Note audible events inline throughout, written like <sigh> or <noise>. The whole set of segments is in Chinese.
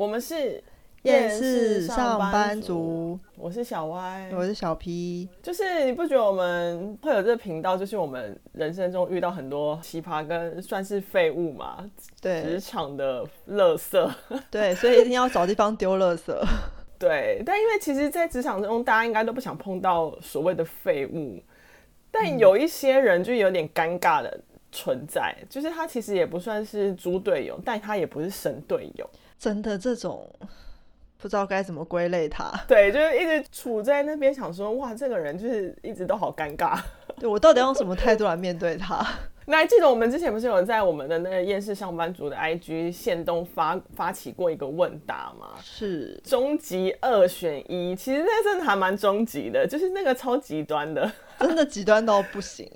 我们是厌世上班族，我是小歪，我是小 P。就是你不觉得我们会有这个频道，就是我们人生中遇到很多奇葩跟算是废物嘛？对，职场的垃圾。<laughs> 对，所以一定要找地方丢垃圾。<laughs> 对，但因为其实，在职场中，大家应该都不想碰到所谓的废物，但有一些人就有点尴尬的存在，嗯、就是他其实也不算是猪队友，但他也不是神队友。真的这种不知道该怎么归类他，<laughs> 对，就是一直处在那边想说，哇，这个人就是一直都好尴尬。<laughs> 对，我到底用什么态度来面对他？<laughs> 那还记得我们之前不是有在我们的那个厌世上班族的 IG 线动发发起过一个问答吗？是终极二选一，其实那真的还蛮终极的，就是那个超极端的，真的极端到不行。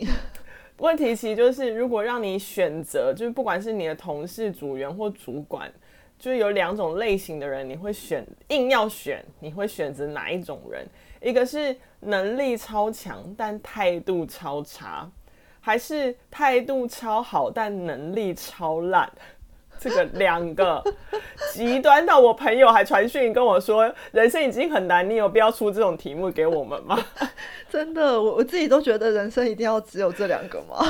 问题其实就是，如果让你选择，就是不管是你的同事、组员或主管。就是有两种类型的人，你会选，硬要选，你会选择哪一种人？一个是能力超强但态度超差，还是态度超好但能力超烂？这个两个极端到我朋友还传讯跟我说，人生已经很难，你有必要出这种题目给我们吗？<laughs> 真的，我我自己都觉得人生一定要只有这两个吗？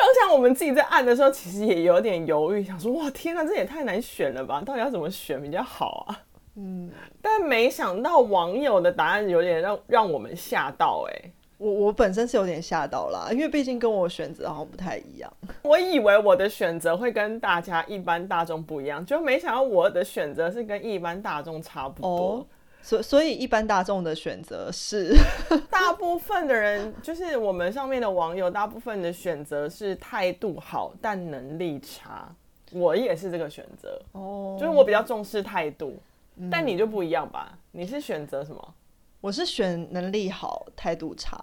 当下我们自己在按的时候，其实也有点犹豫，想说哇，天哪，这也太难选了吧？到底要怎么选比较好啊？嗯，但没想到网友的答案有点让让我们吓到哎、欸。我我本身是有点吓到啦，因为毕竟跟我选择好像不太一样。我以为我的选择会跟大家一般大众不一样，就没想到我的选择是跟一般大众差不多。哦所所以，一般大众的选择是，<laughs> 大部分的人就是我们上面的网友，大部分的选择是态度好但能力差。我也是这个选择哦，就是我比较重视态度，嗯，但你就不一样吧？你是选择什么？我是选能力好，态度差。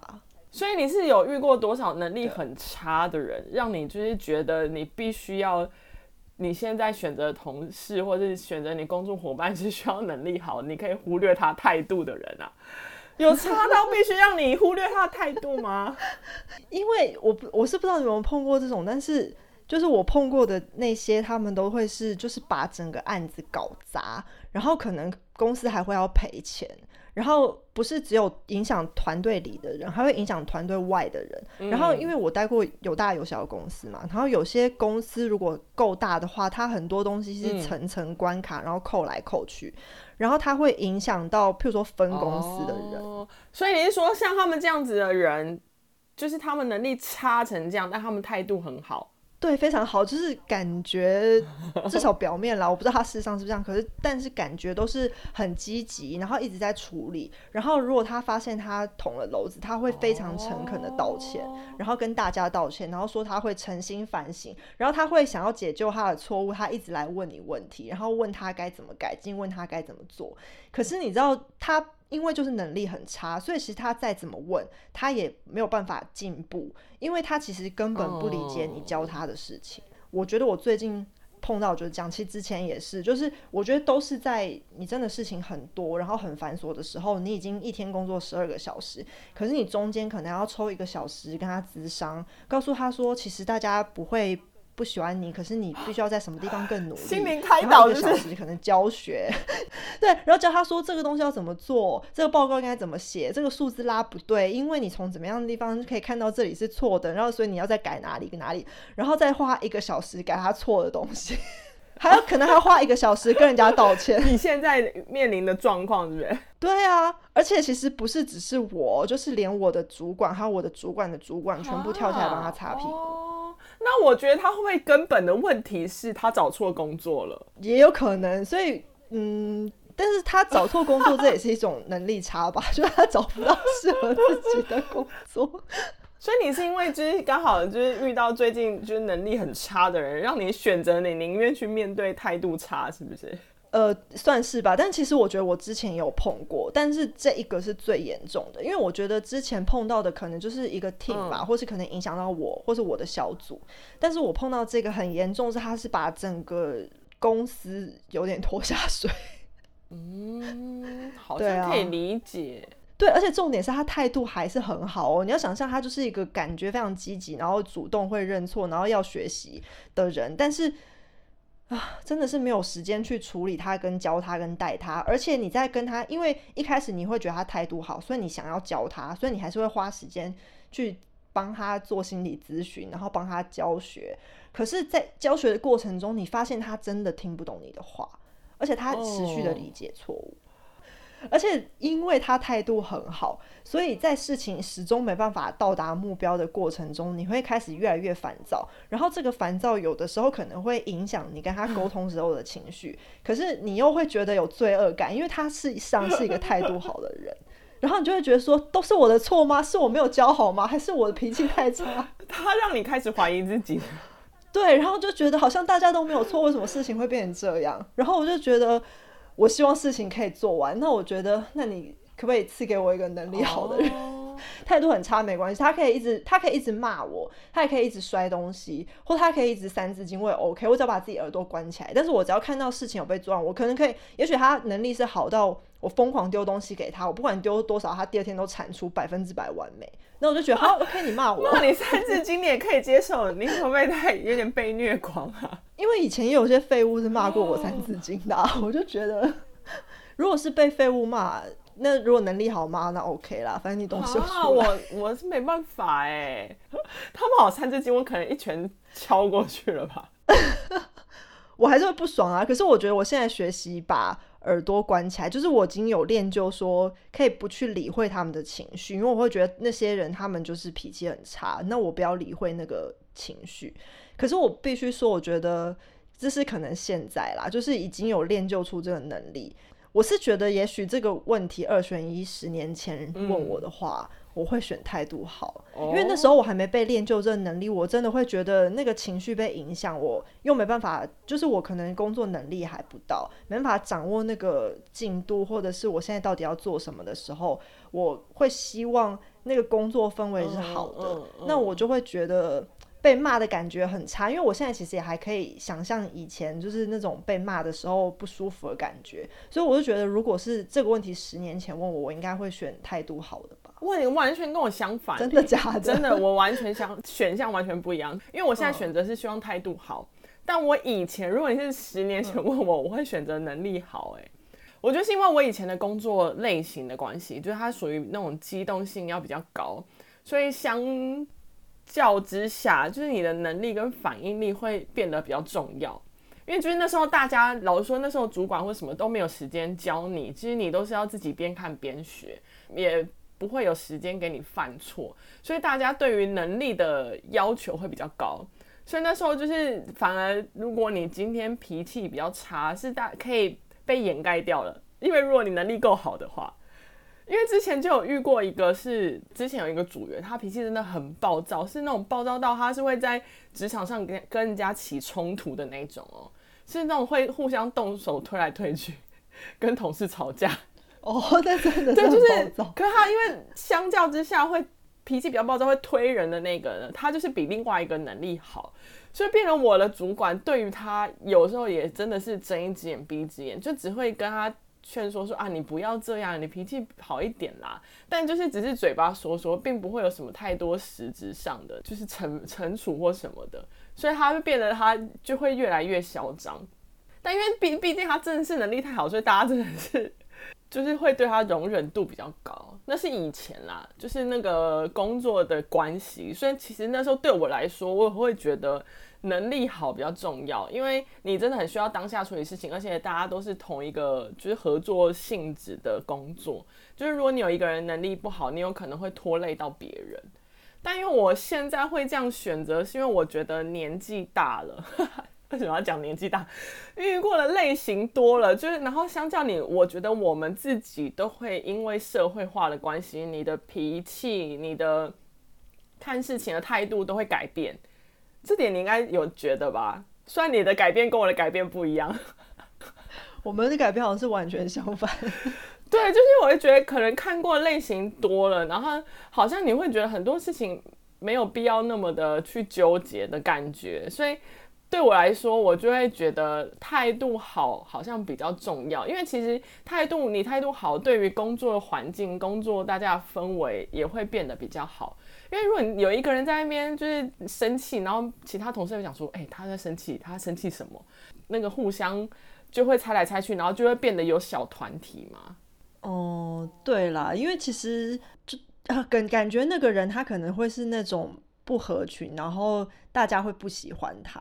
所以你是有遇过多少能力很差的人，让你就是觉得你必须要？你现在选择同事或者是选择你工作伙伴是需要能力好，你可以忽略他态度的人啊，有差到必须让你忽略他的态度吗？<laughs> 因为我我是不知道你有没有碰过这种，但是就是我碰过的那些，他们都会是就是把整个案子搞砸，然后可能公司还会要赔钱。然后不是只有影响团队里的人，还会影响团队外的人。嗯。然后因为我待过有大有小的公司嘛，然后有些公司如果够大的话，它很多东西是层层关卡，嗯，然后扣来扣去，然后它会影响到譬如说分公司的人。哦，所以你是说像他们这样子的人，就是他们能力差成这样，但他们态度很好。对，非常好，就是感觉 <laughs> 至少表面啦，我不知道他事实上是不是这样，可是但是感觉都是很积极，然后一直在处理。然后如果他发现他捅了篓子，他会非常诚恳的道歉，哦，然后跟大家道歉，然后说他会诚心反省，然后他会想要解救他的错误，他一直来问你问题，然后问他该怎么改进，问他该怎么做。可是你知道他。因为就是能力很差，所以其实他再怎么问，他也没有办法进步，因为他其实根本不理解你教他的事情。Oh. 我觉得我最近碰到就是讲，其实之前也是，就是我觉得都是在你真的事情很多，然后很繁琐的时候，你已经一天工作十二个小时，可是你中间可能要抽一个小时跟他咨商，告诉他说，其实大家不会。不喜欢你，可是你必须要在什么地方更努力。<laughs> 心灵开导就是一个小时可能教学，<laughs> 对，然后教他说这个东西要怎么做，这个报告应该怎么写，这个数字拉不对，因为你从怎么样的地方可以看到这里是错的，然后所以你要再改哪里跟哪里，然后再花一个小时改他错的东西，<laughs> 还有可能还要花一个小时跟人家道歉。你现在面临的状况是不是？对啊，而且其实不是只是我，就是连我的主管还有我的主管的主管全部跳起来帮他擦屁股。那我觉得他会不会根本的问题是他找错工作了？也有可能，所以嗯，但是他找错工作这也是一种能力差吧，<laughs> 就是他找不到适合自己的工作。所以你是因为就是刚好就是遇到最近就是能力很差的人，让你选择你宁愿去面对态度差，是不是？呃，算是吧，但其实我觉得我之前有碰过，但是这一个是最严重的，因为我觉得之前碰到的可能就是一个 team 吧，嗯、或是可能影响到我，或是我的小组，但是我碰到这个很严重，是他是把整个公司有点拖下水。<laughs> 嗯，好像可以理解。对，而且重点是他态度还是很好哦。你要想象他就是一个感觉非常积极，然后主动会认错，然后要学习的人，但是。啊，真的是没有时间去处理他、跟教他、跟带他，而且你在跟他，因为一开始你会觉得他态度好，所以你想要教他，所以你还是会花时间去帮他做心理咨询，然后帮他教学。可是，在教学的过程中，你发现他真的听不懂你的话，而且他持续的理解错误。Oh. 而且因为他态度很好，所以在事情始终没办法到达目标的过程中，你会开始越来越烦躁。然后这个烦躁有的时候可能会影响你跟他沟通时候的情绪，可是你又会觉得有罪恶感，因为他是实上是一个态度好的人。然后你就会觉得说，都是我的错吗？是我没有教好吗？还是我的脾气太差？<laughs> 他让你开始怀疑自己。<laughs> 对，然后就觉得好像大家都没有错，为什么事情会变成这样？然后我就觉得。我希望事情可以做完，那我觉得，那你可不可以赐给我一个能力好的人？<laughs> 态、oh. 度很差没关系，他可以一直，他可以一直骂我，他也可以一直摔东西，或他可以一直三字经，我也 OK，我只要把自己耳朵关起来。但是我只要看到事情有被做，我可能可以，也许他能力是好到我疯狂丢东西给他，我不管丢多少，他第二天都产出百分之百完美。那我就觉得，好，OK，你骂我，骂你三字经你也可以接受，你可不可以太有点被虐狂啊？因为以前也有些废物是骂过我三字经的，oh. 我就觉得。如果是被废物骂，那如果能力好骂，那 OK 啦，反正你懂什么。啊，我我是没办法哎，<laughs> 他们好三字经，我可能一拳敲过去了吧。<laughs> 我还是会不爽啊。可是我觉得我现在学习把耳朵关起来，就是我已经有练就说可以不去理会他们的情绪，因为我会觉得那些人他们就是脾气很差，那我不要理会那个情绪。可是我必须说，我觉得这是可能现在啦，就是已经有练就出这个能力。我是觉得，也许这个问题二选一，十年前问我的话，嗯、我会选态度好，哦，因为那时候我还没被练就这能力，我真的会觉得那个情绪被影响，我又没办法，就是我可能工作能力还不到，没办法掌握那个进度，或者是我现在到底要做什么的时候，我会希望那个工作氛围是好的，嗯嗯嗯，那我就会觉得。被骂的感觉很差，因为我现在其实也还可以想象以前就是那种被骂的时候不舒服的感觉，所以我就觉得，如果是这个问题十年前问我，我应该会选态度好的吧。哇，你完全跟我相反，真的假的？真的，我完全想选项完全不一样，因为我现在选择是希望态度好，嗯，但我以前如果你是十年前问我，我会选择能力好。哎，我觉得是因为我以前的工作类型的关系，就是它属于那种机动性要比较高，所以相。较之下，就是你的能力跟反应力会变得比较重要，因为就是那时候大家老说，那时候主管或什么都没有时间教你，其实你都是要自己边看边学，也不会有时间给你犯错，所以大家对于能力的要求会比较高，所以那时候就是反而如果你今天脾气比较差，是大可以被掩盖掉了，因为如果你能力够好的话。因为之前就有遇过一个是，是之前有一个组员，他脾气真的很暴躁，是那种暴躁到他是会在职场上跟跟人家起冲突的那种哦，是那种会互相动手推来推去，跟同事吵架 <laughs> 哦，那真的对，就是，可是他因为相较之下会脾气比较暴躁，会推人的那个呢，他就是比另外一个能力好，所以变成我的主管对于他有时候也真的是睁一只眼闭一只眼，就只会跟他。劝说说啊，你不要这样，你脾气好一点啦。但就是只是嘴巴说说，并不会有什么太多实质上的，就是惩惩处或什么的。所以他就变得他就会越来越嚣张。但因为毕毕竟他真的是能力太好，所以大家真的是就是会对他容忍度比较高。那是以前啦，就是那个工作的关系。所以其实那时候对我来说，我也会觉得。能力好比较重要，因为你真的很需要当下处理事情，而且大家都是同一个就是合作性质的工作。就是如果你有一个人能力不好，你有可能会拖累到别人。但因为我现在会这样选择，是因为我觉得年纪大了。<laughs> 为什么要讲年纪大？遇过的类型多了，就是然后相较你，我觉得我们自己都会因为社会化的关系，你的脾气、你的看事情的态度都会改变。这点你应该有觉得吧？虽然你的改变跟我的改变不一样，<laughs> 我们的改变好像是完全相反。<laughs> 对，就是我会觉得可能看过类型多了，然后好像你会觉得很多事情没有必要那么的去纠结的感觉，所以对我来说，我就会觉得态度好好像比较重要，因为其实态度你态度好，对于工作的环境、工作大家的氛围也会变得比较好。因为如果你有一个人在那边就是生气，然后其他同事会讲说，哎、欸，他在生气，他生气什么？那个互相就会猜来猜去，然后就会变得有小团体嘛。哦，对啦，因为其实就感感觉那个人他可能会是那种不合群，然后大家会不喜欢他。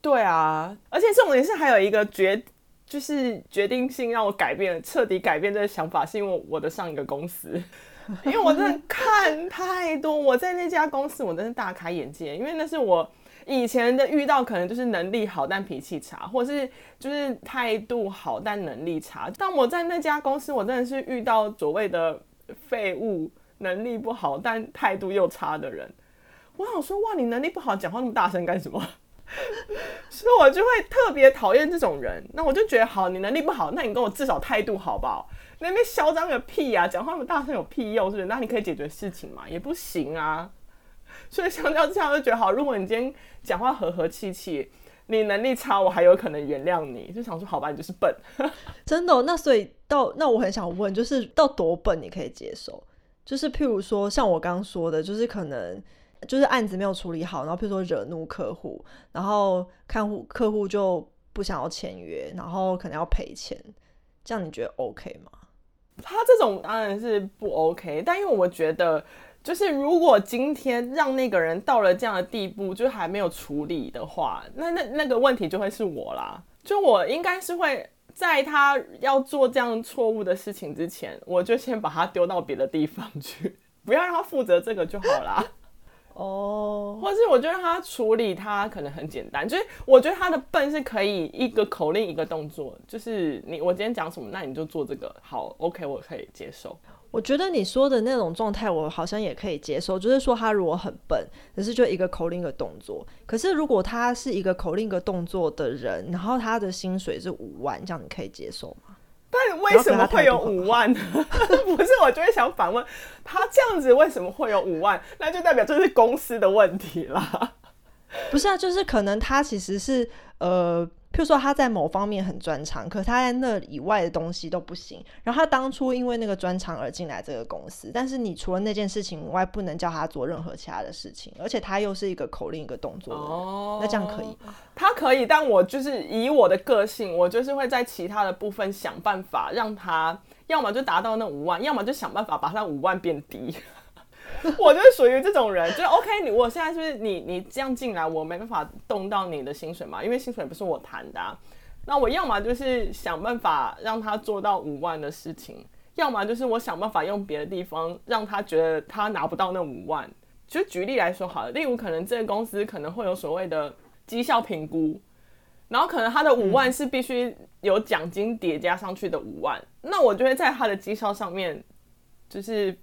对啊，而且重点是还有一个决，就是决定性让我改变，彻底改变这个想法，是因为我的上一个公司，<laughs> 因为我真的看太多，我在那家公司我真的大开眼界，因为那是我。以前的遇到可能就是能力好但脾气差，或是就是态度好但能力差。但我在那家公司，我真的是遇到所谓的废物，能力不好但态度又差的人。<laughs> 我想说，哇，你能力不好，讲话那么大声干什么？<laughs> 所以我就会特别讨厌这种人。那我就觉得，好，你能力不好，那你跟我至少态度好不好？那边嚣张个屁呀，讲话那么大声有屁用，是不是？那你可以解决事情嘛？也不行啊。<laughs> 所以相较之下，就觉得好。如果你今天讲话和和气气，你能力差，我还有可能原谅你。就想说，好吧，你就是笨。<laughs> 真的？那所以到那我很想问，就是到多笨你可以接受？就是譬如说，像我刚刚说的，就是可能就是案子没有处理好，然后譬如说惹怒客户，然后看户客户就不想要签约，然后可能要赔钱，这样你觉得 OK 吗？他这种当然是不 OK，但因为我觉得。就是如果今天让那个人到了这样的地步，就还没有处理的话，那那那个问题就会是我啦。就我应该是会在他要做这样错误的事情之前，我就先把他丢到别的地方去，不要让他负责这个就好啦。哦，或是我觉得他处理，他可能很简单。就是我觉得他的笨是可以一个口令一个动作，就是你我今天讲什么，那你就做这个。好，OK，我可以接受。我觉得你说的那种状态，我好像也可以接受。就是说，他如果很笨，可是就一个口令一个动作。可是如果他是一个口令一个动作的人，然后他的薪水是五万，这样你可以接受吗？但为什么会有五万呢？<laughs> 不是，我就会想反问他，这样子为什么会有五万？那就代表这是公司的问题啦。不是啊，就是可能他其实是呃。譬如说他在某方面很专长，可他在那以外的东西都不行。然后他当初因为那个专长而进来这个公司，但是你除了那件事情以外，不能叫他做任何其他的事情。而且他又是一个口令一个动作的人，哦，那这样可以吗？他可以，但我就是以我的个性，我就是会在其他的部分想办法让他，要么就达到那五万，要么就想办法把他五万变低。<laughs> 我就是属于这种人，就是 OK 你。你我现在是不是你你这样进来，我没办法动到你的薪水嘛？因为薪水不是我谈的啊。那我要么就是想办法让他做到五万的事情，要么就是我想办法用别的地方让他觉得他拿不到那五万。就举例来说好了，例如可能这个公司可能会有所谓的绩效评估，然后可能他的五万是必须有奖金叠加上去的五万，嗯，那我就会在他的绩效上面就是。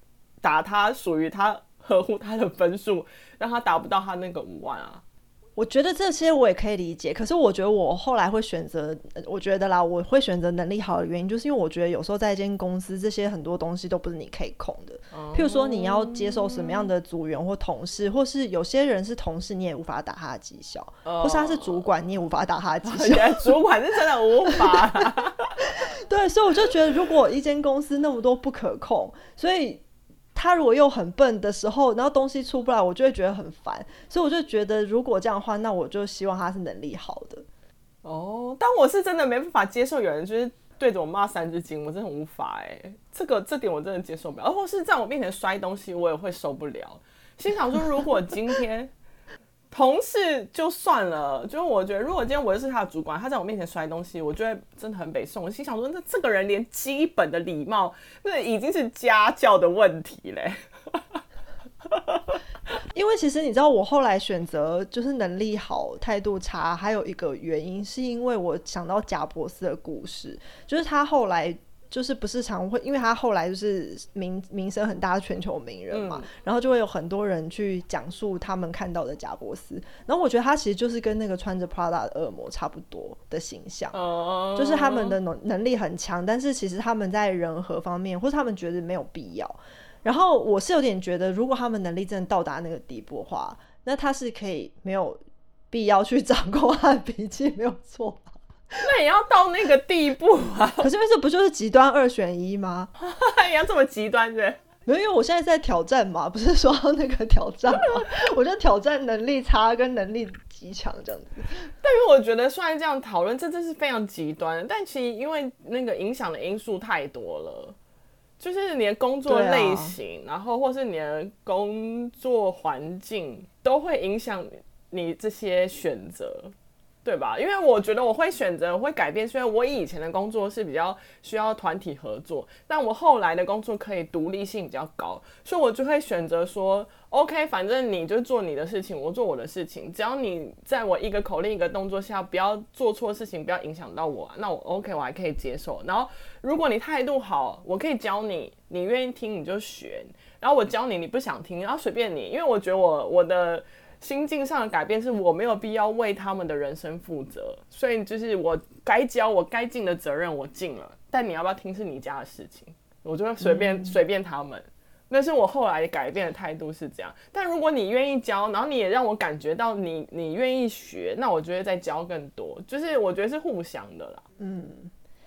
打他属于他合乎他的分数，<laughs> 让他达不到他那个五万啊。我觉得这些我也可以理解，可是我觉得我后来会选择，我觉得啦，我会选择能力好的原因，就是因为我觉得有时候在一间公司，这些很多东西都不是你可以控的。譬如说你要接受什么样的组员或同事，或是有些人是同事，你也无法打他的绩效，或是他是主管，你也无法打他的绩效。<laughs> 主管是真的无法。<laughs> 对，所以我就觉得，如果一间公司那么多不可控，所以。他如果又很笨的时候，然后东西出不来，我就会觉得很烦。所以我就觉得，如果这样的话，那我就希望他是能力好的。哦，但我是真的没办法接受有人就是对着我骂三字经，我真的很无法哎、这个这点我真的接受不了，或是在我面前摔东西，我也会受不了。心想说，如果今天。同事就算了，就是我觉得，如果今天我是他的主管，他在我面前摔东西，我就会真的很北宋。我心想说，那这个人连基本的礼貌，那已经是家教的问题嘞。因为其实你知道，我后来选择就是能力好、态度差，还有一个原因，是因为我想到贾博士的故事，就是他后来。就是不是常会，因为他后来就是名名声很大，全球名人嘛，嗯，然后就会有很多人去讲述他们看到的贾伯斯。然后我觉得他其实就是跟那个穿着 Prada 的恶魔差不多的形象，哦，就是他们的能能力很强，但是其实他们在人和方面，或者他们觉得没有必要。然后我是有点觉得，如果他们能力真的到达那个地步的话，那他是可以没有必要去掌控他的脾气，没有错。那也要到那个地步啊！<laughs> 可是为什么不就是极端二选一吗？<laughs> 你要这么极端对？没有，因为我现在在挑战嘛，不是说那个挑战吗？<laughs> 我就挑战能力差跟能力极强这样子。但是我觉得，虽然这样讨论，这真是非常极端。但其实因为那个影响的因素太多了，就是你的工作类型，啊、然后或是你的工作环境，都会影响你这些选择。对吧？因为我觉得我会选择，我会改变。虽然我以前的工作是比较需要团体合作，但我后来的工作可以独立性比较高，所以我就会选择说：OK，反正你就做你的事情，我做我的事情。只要你在我一个口令一个动作下，不要做错事情，不要影响到我，那我 OK，我还可以接受。然后如果你态度好，我可以教你，你愿意听你就学。然后我教你，你不想听，然后随便你，因为我觉得我我的。心境上的改变是我没有必要为他们的人生负责，所以就是我该教我该尽的责任我尽了，但你要不要听是你家的事情，我就会随便随、嗯、便他们。那是我后来改变的态度是这样。但如果你愿意教，然后你也让我感觉到你你愿意学，那我觉得再教更多。就是我觉得是互相的啦。嗯，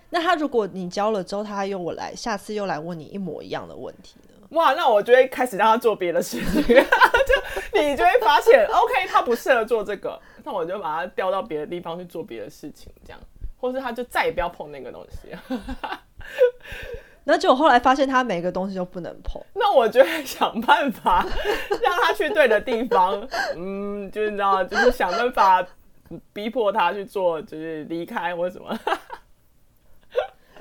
那他如果你教了之后，他又我来下次又来问你一模一样的问题呢？哇，那我就会开始让他做别的事情，<laughs> 就你就会发现，OK，他不适合做这个，那我就把他调到别的地方去做别的事情，这样，或是他就再也不要碰那个东西。<laughs> 那结果后来发现他每个东西都不能碰，那我就会想办法让他去对的地方，<laughs> 嗯，就是你知道，就是想办法逼迫他去做，就是离开或什么。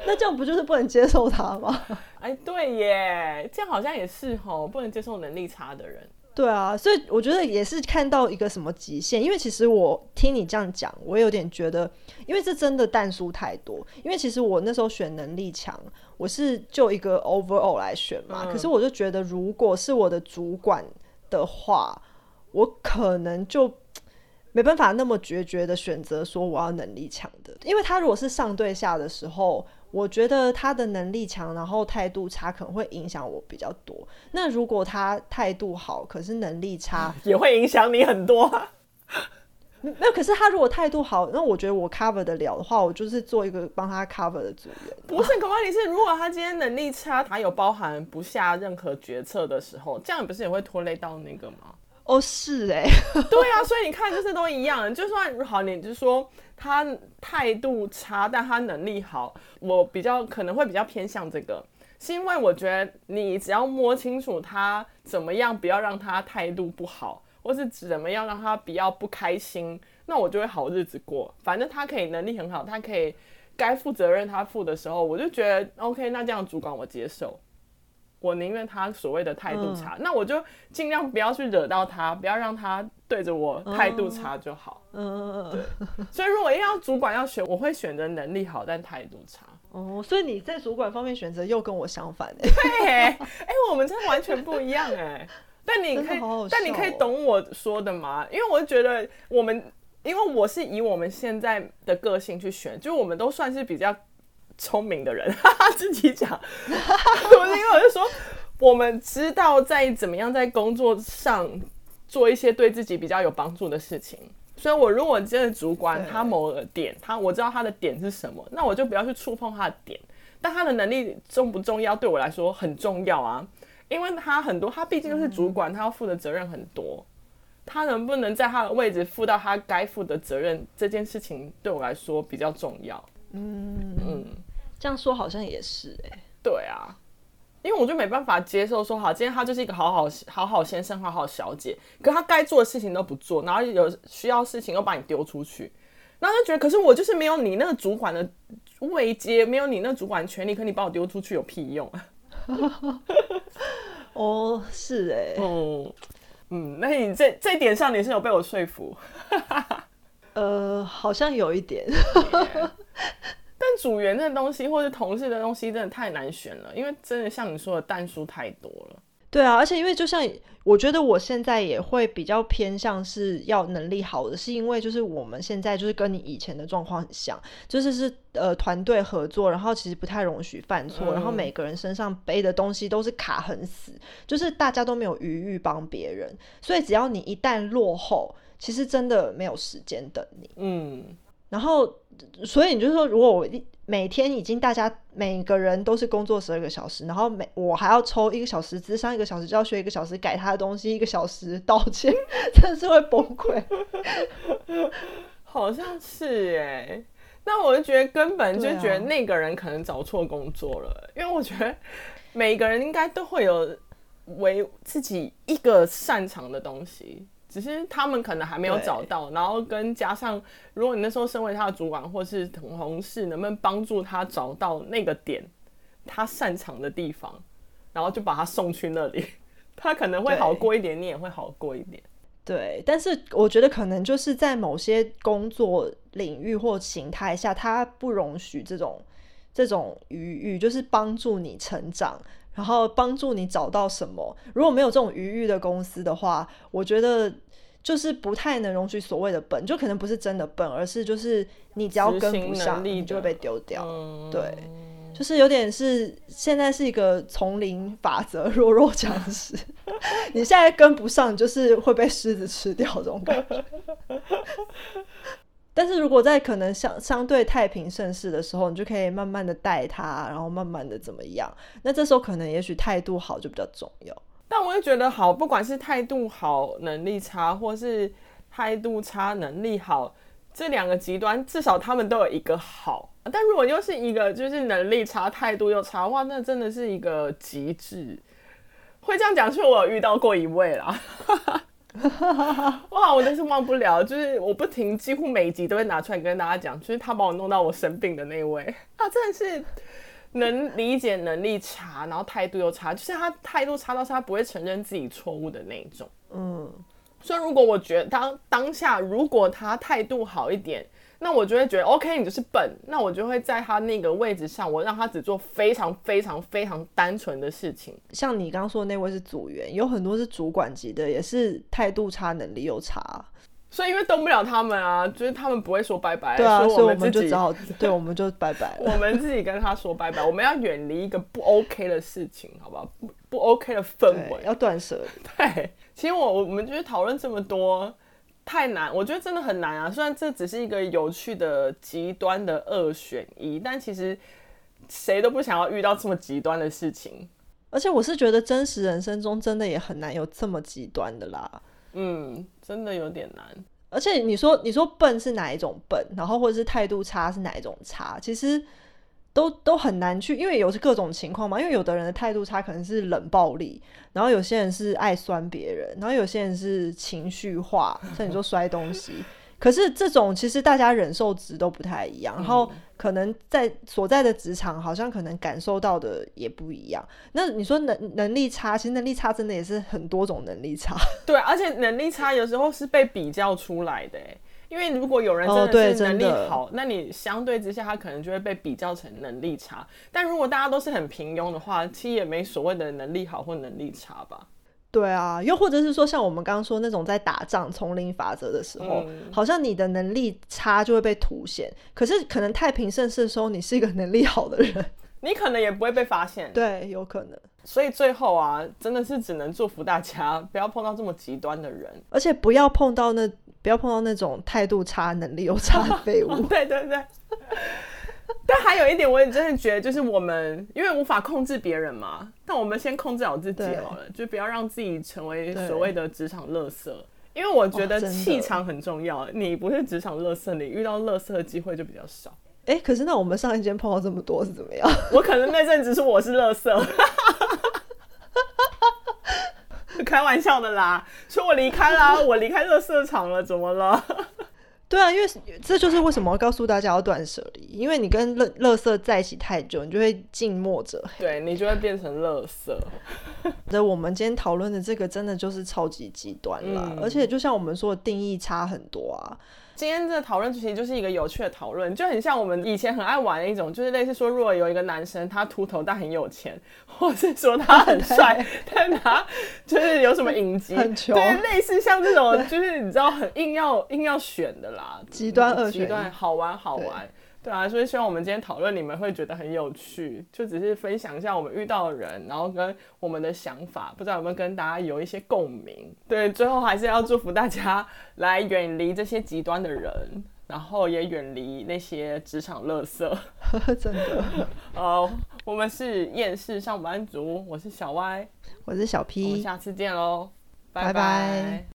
那这样不就是不能接受他吗？<laughs> 哎，对耶，这样好像也是吼，不能接受能力差的人。对啊，所以我觉得也是看到一个什么极限，因为其实我听你这样讲，我有点觉得，因为这真的但书太多。因为其实我那时候选能力强，我是就一个 overall 来选嘛。嗯。可是我就觉得，如果是我的主管的话，我可能就 <tsk> 没办法那么决绝的选择说我要能力强的，因为他如果是上对下的时候。我觉得他的能力强，然后态度差，可能会影响我比较多。那如果他态度好，可是能力差，<laughs> 也会影响你很多。没有，可是他如果态度好，那我觉得我 cover 得了的话，我就是做一个帮他 cover 的组员。不是，可问题是，如果他今天能力差，他有包含不下任何决策的时候，这样不是也会拖累到那个吗？哦，是哎，对啊，所以你看，就是都一样。就算好，你就说他态度差，但他能力好，我比较可能会比较偏向这个，是因为我觉得你只要摸清楚他怎么样，不要让他态度不好，或是怎么样让他比较不开心，那我就会好日子过。反正他可以能力很好，他可以该负责任他负的时候，我就觉得 OK，那这样主管我接受。我宁愿他所谓的态度差，嗯，那我就尽量不要去惹到他，不要让他对着我态度差就好。嗯，对。所以如果要主管要选，我会选择能力好但态度差。<laughs> 哦，所以你在主管方面选择又跟我相反哎。对，哎，我们真的完全不一样哎。但你可以好好，但你可以懂我说的吗？因为我觉得我们，因为我是以我们现在的个性去选，就我们都算是比较。聪明的人，哈哈，自己讲，不是因为我就说，我们知道在怎么样在工作上做一些对自己比较有帮助的事情，所以我如果真的主管他某个点，他我知道他的点是什么，那我就不要去触碰他的点。但他的能力重不重要？对我来说很重要啊，因为他很多，他毕竟是主管，他要负的责任很多，他能不能在他的位置负到他该负的责任，这件事情对我来说比较重要。嗯嗯。这样说好像也是哎、欸，对啊，因为我就没办法接受说，好，今天他就是一个好好好好先生、好好小姐，可他该做的事情都不做，然后有需要事情又把你丢出去，然后就觉得，可是我就是没有你那个主管的位阶，没有你那主管权利，可你把我丢出去有屁用啊？<laughs> 哦，是哎、欸，嗯嗯，那你这这点上你是有被我说服？<laughs> 呃，好像有一点。yeah. 但组员的东西，或是同事的东西，真的太难选了，因为真的像你说的，但书太多了。对啊，而且因为就像我觉得我现在也会比较偏向是要能力好的，是因为就是我们现在就是跟你以前的状况很像，就是是呃团队合作，然后其实不太容许犯错，嗯，然后每个人身上背的东西都是卡很死，就是大家都没有余裕帮别人，所以只要你一旦落后，其实真的没有时间等你。嗯。然后，所以你就是说，如果我每天已经大家每个人都是工作十二个小时，然后每我还要抽一个小时，咨商一个小时，教学一个小时，改他的东西一个小时，道歉，<laughs> 真的是会崩溃。<laughs> 好像是哎，那我就觉得根本就觉得那个人可能找错工作了，啊、因为我觉得每个人应该都会有为自己一个擅长的东西。只是他们可能还没有找到，然后跟加上，如果你那时候身为他的主管或是同事，能不能帮助他找到那个点，他擅长的地方，然后就把他送去那里，<laughs> 他可能会好过一点，你也会好过一点。对，但是我觉得可能就是在某些工作领域或形态下，他不容许这种这种余裕，就是帮助你成长。然后帮助你找到什么？如果没有这种余裕的公司的话，我觉得就是不太能容许所谓的笨，就可能不是真的笨，而是就是你只要跟不上，你就会被丢掉。嗯、对，就是有点是现在是一个丛林法则，<laughs> 弱肉强食。<laughs> 你现在跟不上，就是会被狮子吃掉这种感觉。<laughs> 但是如果在可能相相对太平盛世的时候，你就可以慢慢的带他，然后慢慢的怎么样？那这时候可能也许态度好就比较重要。但我也觉得好，不管是态度好、能力差，或是态度差、能力好，这两个极端至少他们都有一个好。但如果又是一个就是能力差、态度又差的话，那真的是一个极致。会这样讲，是我有遇到过一位啦。<laughs> 哇，我真是忘不了，就是我不停，几乎每一集都会拿出来跟大家讲，就是他把我弄到我生病的那位，他真的是能理解能力差，然后态度又差，就是他态度差到是他不会承认自己错误的那一种。嗯，所以如果我觉得当当下如果他态度好一点。那我就会觉得，OK，你就是笨。那我就会在他那个位置上，我让他只做非常非常非常单纯的事情。像你刚刚说的那位是组员，有很多是主管级的，也是态度差，能力又差。所以因为动不了他们啊，就是他们不会说拜拜。对啊，所以我们就只好，对，我们就拜拜。<laughs> 我们自己跟他说拜拜。我们要远离一个不 OK 的事情，好不好？不不 OK 的氛围，要断舍。<laughs> 对，其实我我们就是讨论这么多。太难，我觉得真的很难啊！虽然这只是一个有趣的极端的二选一，但其实谁都不想要遇到这么极端的事情。而且我是觉得真实人生中真的也很难有这么极端的啦。嗯，真的有点难。而且你说你说笨是哪一种笨，然后或者是态度差是哪一种差，其实。都都很难去，因为有是各种情况嘛。因为有的人的态度差，可能是冷暴力，然后有些人是爱酸别人，然后有些人是情绪化，像你说摔东西。可是这种其实大家忍受值都不太一样，然后可能在所在的职场，好像可能感受到的也不一样。那你说能能力差，其实能力差真的也是很多种能力差。对，而且能力差有时候是被比较出来的。因为如果有人真的是能力好，哦、那你相对之下他可能就会被比较成能力差。但如果大家都是很平庸的话，其实也没所谓的能力好或能力差吧？对啊，又或者是说像我们刚刚说那种在打仗丛林法则的时候，嗯、好像你的能力差就会被凸显。可是可能太平盛世的时候，你是一个能力好的人，<laughs> 你可能也不会被发现。对，有可能。所以最后啊，真的是只能祝福大家不要碰到这么极端的人，而且不要碰到那。不要碰到那种态度差、能力又差的废物。<laughs> 对对对。<laughs> 但还有一点，我也真的觉得，就是我们因为无法控制别人嘛，但我们先控制好自己好了，就不要让自己成为所谓的职场垃圾。因为我觉得气场很重要。你不是职场垃圾，你遇到垃圾的机会就比较少。哎、欸，可是那我们上一间碰到这么多是怎么样？<laughs> 我可能那阵子是我是垃圾。<laughs> 开玩笑的啦，说我离开啦，我离开垃圾场了，怎么了？对啊，因为这就是为什么要告诉大家要断舍离，因为你跟乐乐色在一起太久，你就会静默者黑，对，你就会变成乐色。<laughs> 那我们今天讨论的这个真的就是超级极端了，嗯、而且就像我们说的定义差很多啊。今天这讨论其实就是一个有趣的讨论，就很像我们以前很爱玩的一种，就是类似说，如果有一个男生他秃头但很有钱，或是说他很帅，<laughs> 但他就是有什么隐疾，<laughs> 很穷，对，类似像这种，就是你知道很硬要硬要选的啦，极端二选，极端好玩好玩。对啊，所以希望我们今天讨论你们会觉得很有趣，就只是分享一下我们遇到的人，然后跟我们的想法，不知道有没有跟大家有一些共鸣。对，最后还是要祝福大家来远离这些极端的人，然后也远离那些职场垃圾。<laughs> 真的。<laughs> 呃，我们是厌世上班族，我是小歪，我是小 P，我们下次见喽，拜拜。